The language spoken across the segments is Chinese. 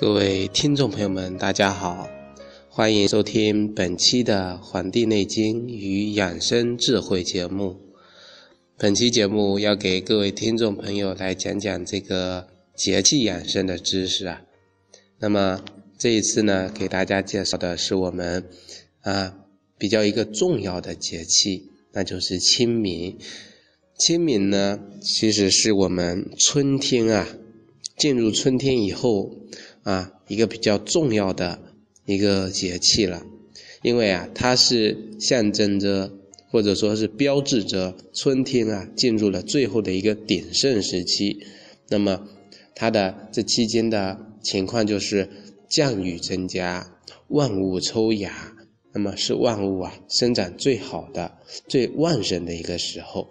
各位听众朋友们，大家好，欢迎收听本期的《黄帝内经与养生智慧》节目。本期节目要给各位听众朋友来讲讲这个节气养生的知识啊。那么这一次呢，给大家介绍的是我们啊比较一个重要的节气，那就是清明。清明呢，其实是我们春天啊进入春天以后。啊，一个比较重要的一个节气了，因为啊，它是象征着或者说是标志着春天啊进入了最后的一个鼎盛时期。那么，它的这期间的情况就是降雨增加，万物抽芽，那么是万物啊生长最好的、最旺盛的一个时候。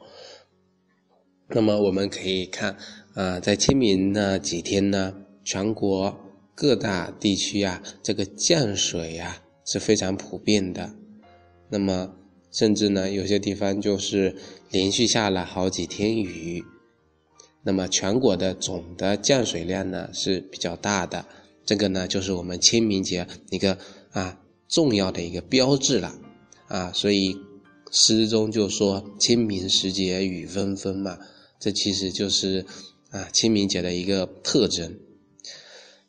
那么我们可以看啊，在清明那几天呢，全国。各大地区啊，这个降水啊是非常普遍的。那么，甚至呢，有些地方就是连续下了好几天雨。那么，全国的总的降水量呢是比较大的。这个呢，就是我们清明节一个啊重要的一个标志了啊。所以诗中就说“清明时节雨纷纷”嘛，这其实就是啊清明节的一个特征。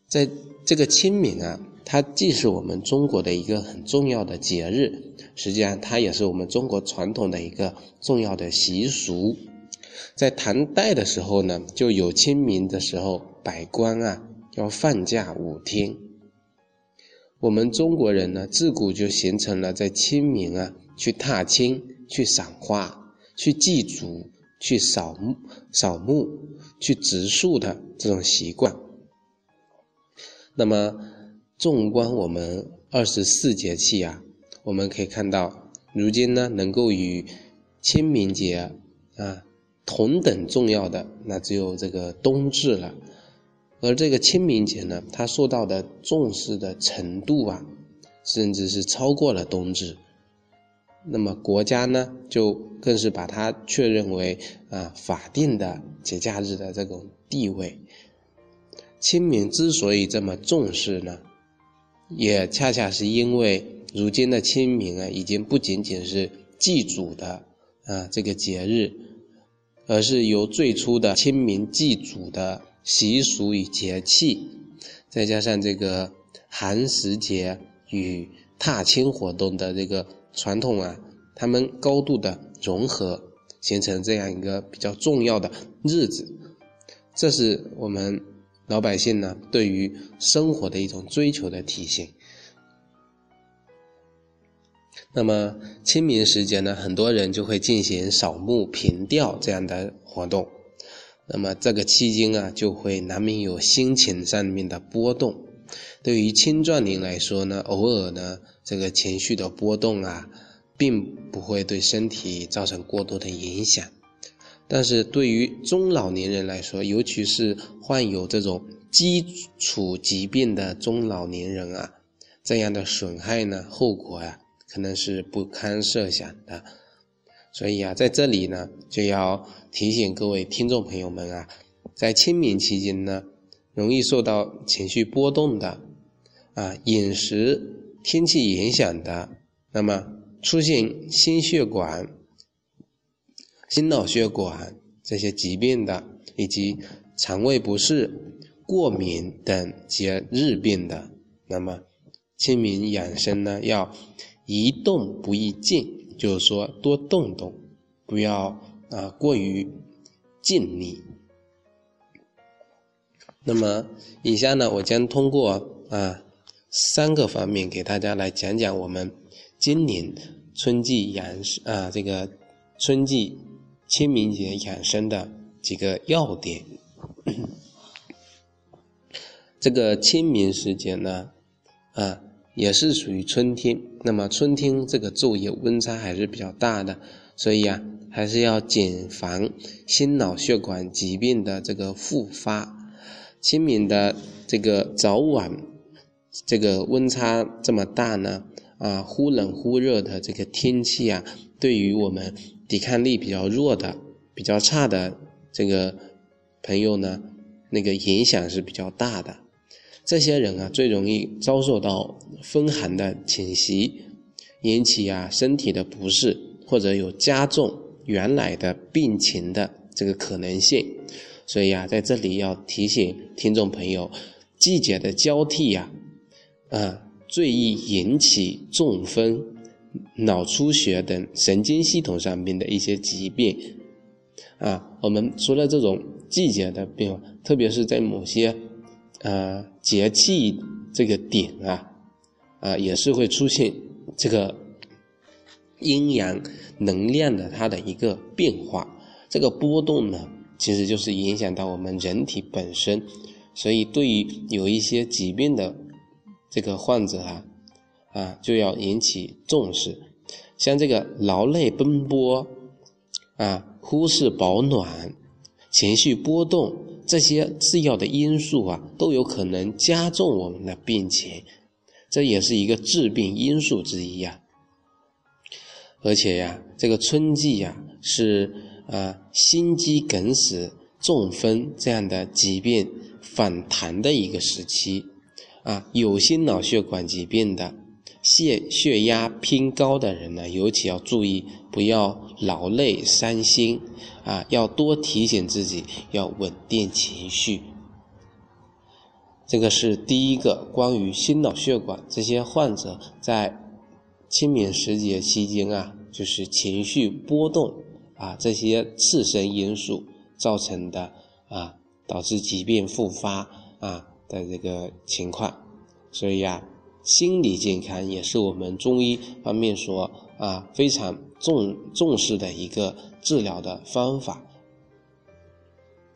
在这个清明啊，它既是我们中国的一个很重要的节日，实际上它也是我们中国传统的一个重要的习俗。在唐代的时候呢，就有清明的时候，百官啊要放假五天。我们中国人呢，自古就形成了在清明啊去踏青、去赏花、去祭祖、去扫墓、扫墓、去植树的这种习惯。那么，纵观我们二十四节气啊，我们可以看到，如今呢，能够与清明节啊同等重要的，那只有这个冬至了。而这个清明节呢，它受到的重视的程度啊，甚至是超过了冬至。那么国家呢，就更是把它确认为啊法定的节假日的这种地位。清明之所以这么重视呢，也恰恰是因为如今的清明啊，已经不仅仅是祭祖的啊这个节日，而是由最初的清明祭祖的习俗与节气，再加上这个寒食节与踏青活动的这个传统啊，他们高度的融合，形成这样一个比较重要的日子，这是我们。老百姓呢，对于生活的一种追求的体现。那么清明时节呢，很多人就会进行扫墓、凭吊这样的活动。那么这个期间啊，就会难免有心情上面的波动。对于青壮年来说呢，偶尔呢，这个情绪的波动啊，并不会对身体造成过多的影响。但是对于中老年人来说，尤其是患有这种基础疾病的中老年人啊，这样的损害呢，后果呀，可能是不堪设想的。所以啊，在这里呢，就要提醒各位听众朋友们啊，在清明期间呢，容易受到情绪波动的，啊，饮食、天气影响的，那么出现心血管。心脑血管这些疾病的，以及肠胃不适、过敏等节日病的，那么清明养生呢，要宜动不宜静，就是说多动动，不要啊过于静谧。那么以下呢，我将通过啊三个方面给大家来讲讲我们今年春季养啊这个春季。清明节养生的几个要点。这个清明时节呢，啊，也是属于春天。那么春天这个昼夜温差还是比较大的，所以啊，还是要谨防心脑血管疾病的这个复发。清明的这个早晚，这个温差这么大呢，啊，忽冷忽热的这个天气啊，对于我们。抵抗力比较弱的、比较差的这个朋友呢，那个影响是比较大的。这些人啊，最容易遭受到风寒的侵袭，引起啊身体的不适，或者有加重原来的病情的这个可能性。所以啊，在这里要提醒听众朋友，季节的交替呀，啊，最易引起中风、脑出血等神经系统上面的一些疾病。啊，我们除了这种季节的变化，特别是在某些呃节气这个点啊，啊，也是会出现这个阴阳能量的它的一个变化，这个波动呢。其实就是影响到我们人体本身，所以对于有一些疾病的这个患者啊，啊就要引起重视。像这个劳累奔波啊，忽视保暖、情绪波动这些次要的因素啊，都有可能加重我们的病情，这也是一个致病因素之一呀。而且呀，这个春季呀是。啊，心肌梗死、中风这样的疾病反弹的一个时期，啊，有心脑血管疾病的、血血压偏高的人呢，尤其要注意，不要劳累伤心，啊，要多提醒自己要稳定情绪。这个是第一个关于心脑血管这些患者在清明时节期间啊，就是情绪波动。啊，这些次生因素造成的啊，导致疾病复发啊的这个情况，所以啊，心理健康也是我们中医方面所啊非常重重视的一个治疗的方法。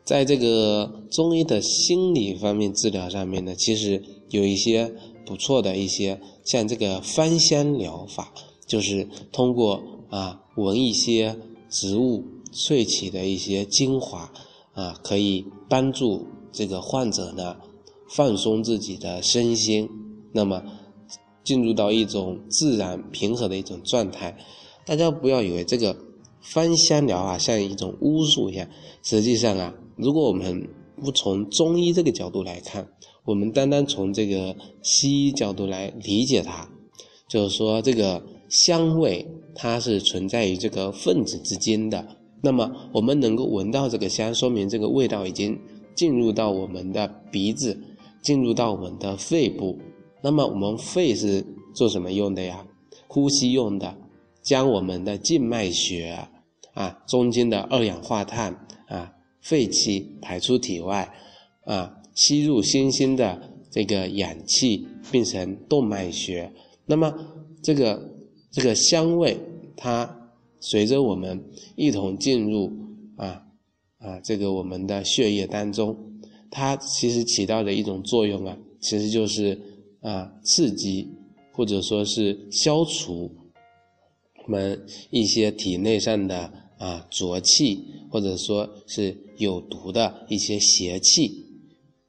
在这个中医的心理方面治疗上面呢，其实有一些不错的一些，像这个芳香疗法，就是通过啊闻一些。植物萃取的一些精华啊，可以帮助这个患者呢放松自己的身心，那么进入到一种自然平和的一种状态。大家不要以为这个芳香疗啊像一种巫术一样，实际上啊，如果我们不从中医这个角度来看，我们单单从这个西医角度来理解它，就是说这个香味。它是存在于这个分子之间的，那么我们能够闻到这个香，说明这个味道已经进入到我们的鼻子，进入到我们的肺部。那么我们肺是做什么用的呀？呼吸用的，将我们的静脉血啊中间的二氧化碳啊废气排出体外，啊吸入新鲜的这个氧气变成动脉血。那么这个。这个香味，它随着我们一同进入啊啊，这个我们的血液当中，它其实起到的一种作用啊，其实就是啊刺激或者说是消除我们一些体内上的啊浊气或者说是有毒的一些邪气。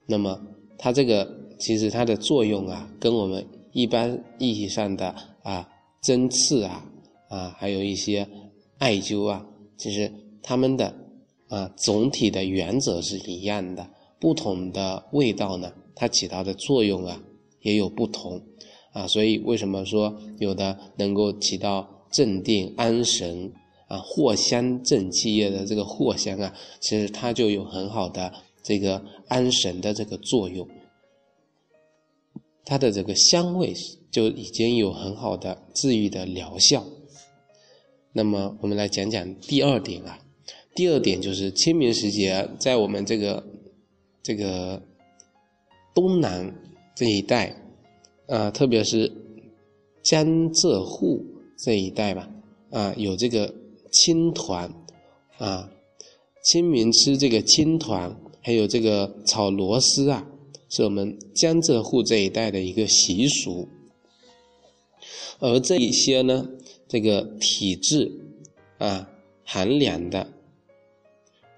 那么它这个其实它的作用啊，跟我们一般意义上的啊。针刺啊，啊，还有一些艾灸啊，其实它们的啊总体的原则是一样的，不同的味道呢，它起到的作用啊也有不同啊，所以为什么说有的能够起到镇定安神啊，藿香正气液的这个藿香啊，其实它就有很好的这个安神的这个作用，它的这个香味。就已经有很好的治愈的疗效。那么，我们来讲讲第二点啊。第二点就是清明时节，在我们这个这个东南这一带啊，特别是江浙沪这一带吧，啊，有这个青团啊，清明吃这个青团，还有这个炒螺丝啊，是我们江浙沪这一带的一个习俗。而这一些呢，这个体质啊寒凉的，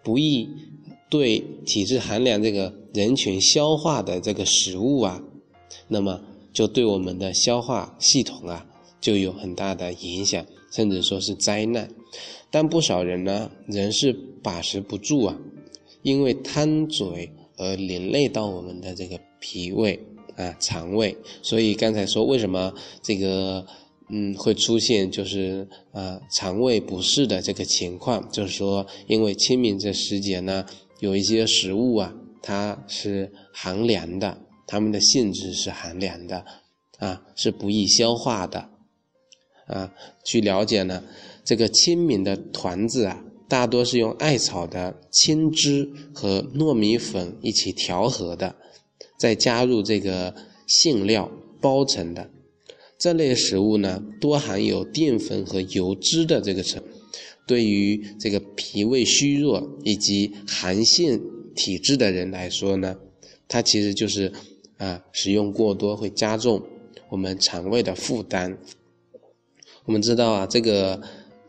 不易对体质寒凉这个人群消化的这个食物啊，那么就对我们的消化系统啊就有很大的影响，甚至说是灾难。但不少人呢仍是把持不住啊，因为贪嘴而连累到我们的这个脾胃，啊肠胃。所以刚才说为什么这个嗯会出现就是啊肠胃不适的这个情况，就是说因为清明这时节呢，有一些食物啊它是寒凉的，它们的性质是寒凉的啊，是不易消化的啊。据了解呢，这个清明的团子啊。大多是用艾草的青汁和糯米粉一起调和的，再加入这个馅料包成的。这类食物呢，多含有淀粉和油脂的这个成分，对于这个脾胃虚弱以及寒性体质的人来说呢，它其实就是啊，使用过多会加重我们肠胃的负担。我们知道啊，这个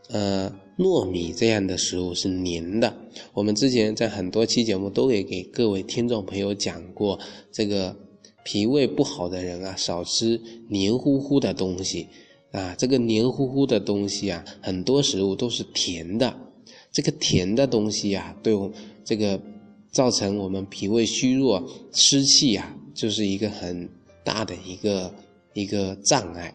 呃。糯米这样的食物是黏的，我们之前在很多期节目都给给各位听众朋友讲过，这个脾胃不好的人啊，少吃黏糊糊的东西啊，这个黏糊糊的东西啊，很多食物都是甜的，这个甜的东西啊，对这个造成我们脾胃虚弱、湿气啊，就是一个很大的一个一个障碍。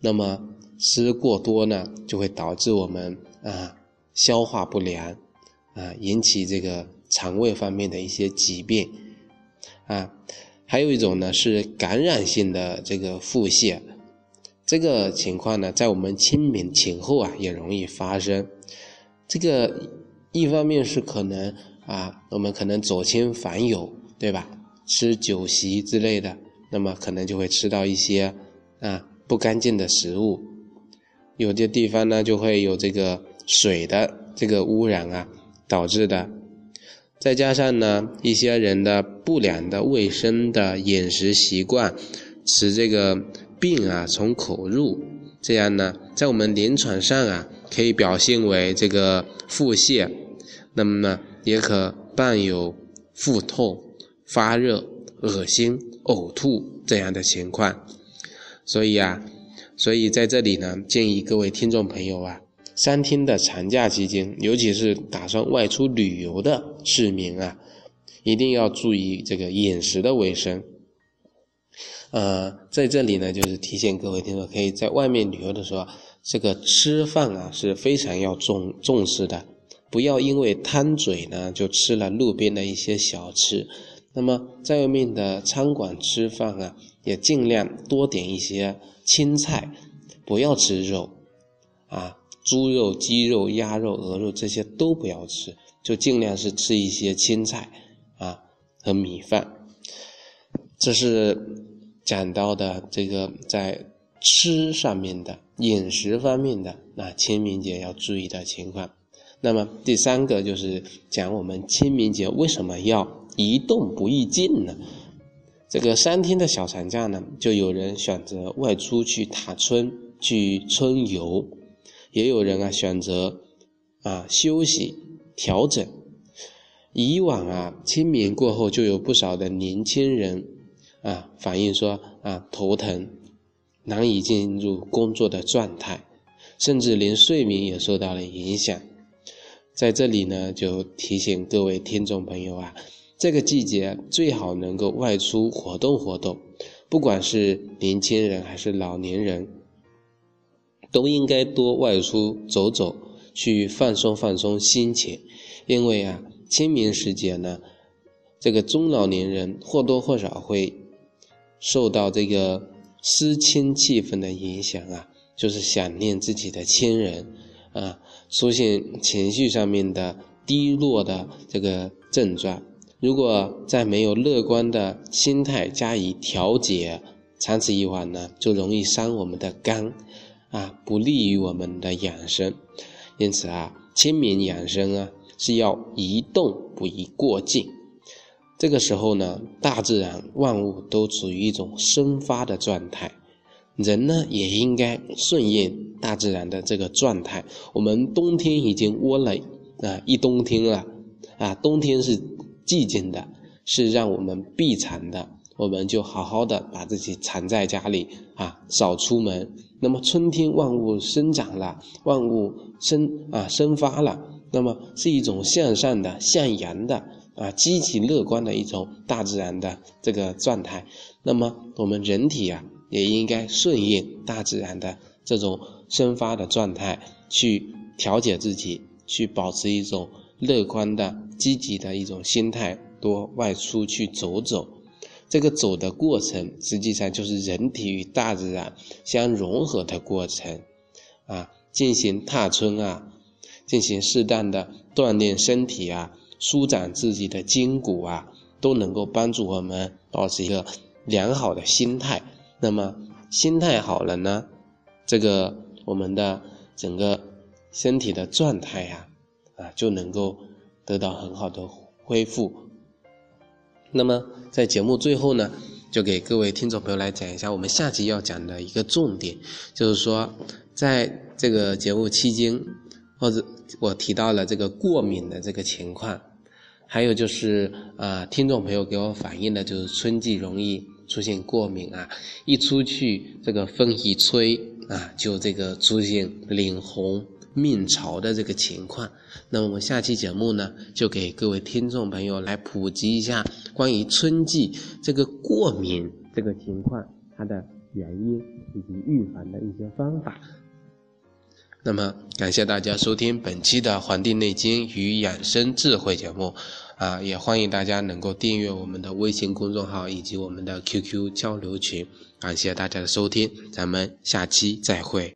那么吃过多呢，就会导致我们。啊，消化不良，啊，引起这个肠胃方面的一些疾病，啊，还有一种呢是感染性的这个腹泻，这个情况呢在我们清明前后啊也容易发生。这个一方面是可能啊，我们可能左亲访友，对吧？吃酒席之类的，那么可能就会吃到一些啊不干净的食物，有的地方呢就会有这个。水的这个污染啊导致的，再加上呢一些人的不良的卫生的饮食习惯，使这个病啊从口入，这样呢在我们临床上啊可以表现为这个腹泻，那么呢也可伴有腹痛、发热、恶心、呕吐这样的情况，所以啊，所以在这里呢建议各位听众朋友啊。三天的长假期间，尤其是打算外出旅游的市民啊，一定要注意这个饮食的卫生。呃，在这里呢，就是提醒各位听众，可以在外面旅游的时候，这个吃饭啊是非常要重重视的，不要因为贪嘴呢就吃了路边的一些小吃。那么在外面的餐馆吃饭啊，也尽量多点一些青菜，不要吃肉啊。猪肉、鸡肉、鸭肉、鹅肉这些都不要吃，就尽量是吃一些青菜啊和米饭。这是讲到的这个在吃上面的饮食方面的那清明节要注意的情况。那么第三个就是讲我们清明节为什么要一动不宜静呢？这个三天的小长假呢，就有人选择外出去踏春、去春游。也有人啊选择啊休息调整。以往啊清明过后就有不少的年轻人啊反映说啊头疼，难以进入工作的状态，甚至连睡眠也受到了影响。在这里呢就提醒各位听众朋友啊，这个季节最好能够外出活动活动，不管是年轻人还是老年人。都应该多外出走走，去放松放松心情，因为啊，清明时节呢，这个中老年人或多或少会受到这个思亲气氛的影响啊，就是想念自己的亲人啊，出现情绪上面的低落的这个症状。如果再没有乐观的心态加以调节，长此以往呢，就容易伤我们的肝。啊，不利于我们的养生，因此啊，清明养生啊是要宜动不宜过静。这个时候呢，大自然万物都处于一种生发的状态，人呢也应该顺应大自然的这个状态。我们冬天已经窝了啊一冬天了，啊，冬天是寂静的，是让我们避寒的。我们就好好的把自己藏在家里啊，少出门。那么春天万物生长了，万物生啊生发了，那么是一种向上的、向阳的啊积极乐观的一种大自然的这个状态。那么我们人体啊，也应该顺应大自然的这种生发的状态，去调节自己，去保持一种乐观的、积极的一种心态，多外出去走走。这个走的过程，实际上就是人体与大自然相融合的过程，啊，进行踏春啊，进行适当的锻炼身体啊，舒展自己的筋骨啊，都能够帮助我们保持一个。良好的心态，那么心态好了呢，这个我们的整个身体的状态呀，啊就能够得到很好的恢复。那么在节目最后呢，就给各位听众朋友来讲一下我们下期要讲的一个重点，就是说在这个节目期间，或者我提到了这个过敏的这个情况，还有就是啊，听众朋友给我反映的就是春季容易。出现过敏啊，一出去这个风一吹啊，就这个出现脸红、面潮的这个情况。那么我们下期节目呢，就给各位听众朋友来普及一下关于春季这个过敏这个情况它的原因以及预防的一些方法。那么感谢大家收听本期的《黄帝内经与养生智慧》节目。啊，也欢迎大家能够订阅我们的微信公众号以及我们的 QQ 交流群。感谢大家的收听，咱们下期再会。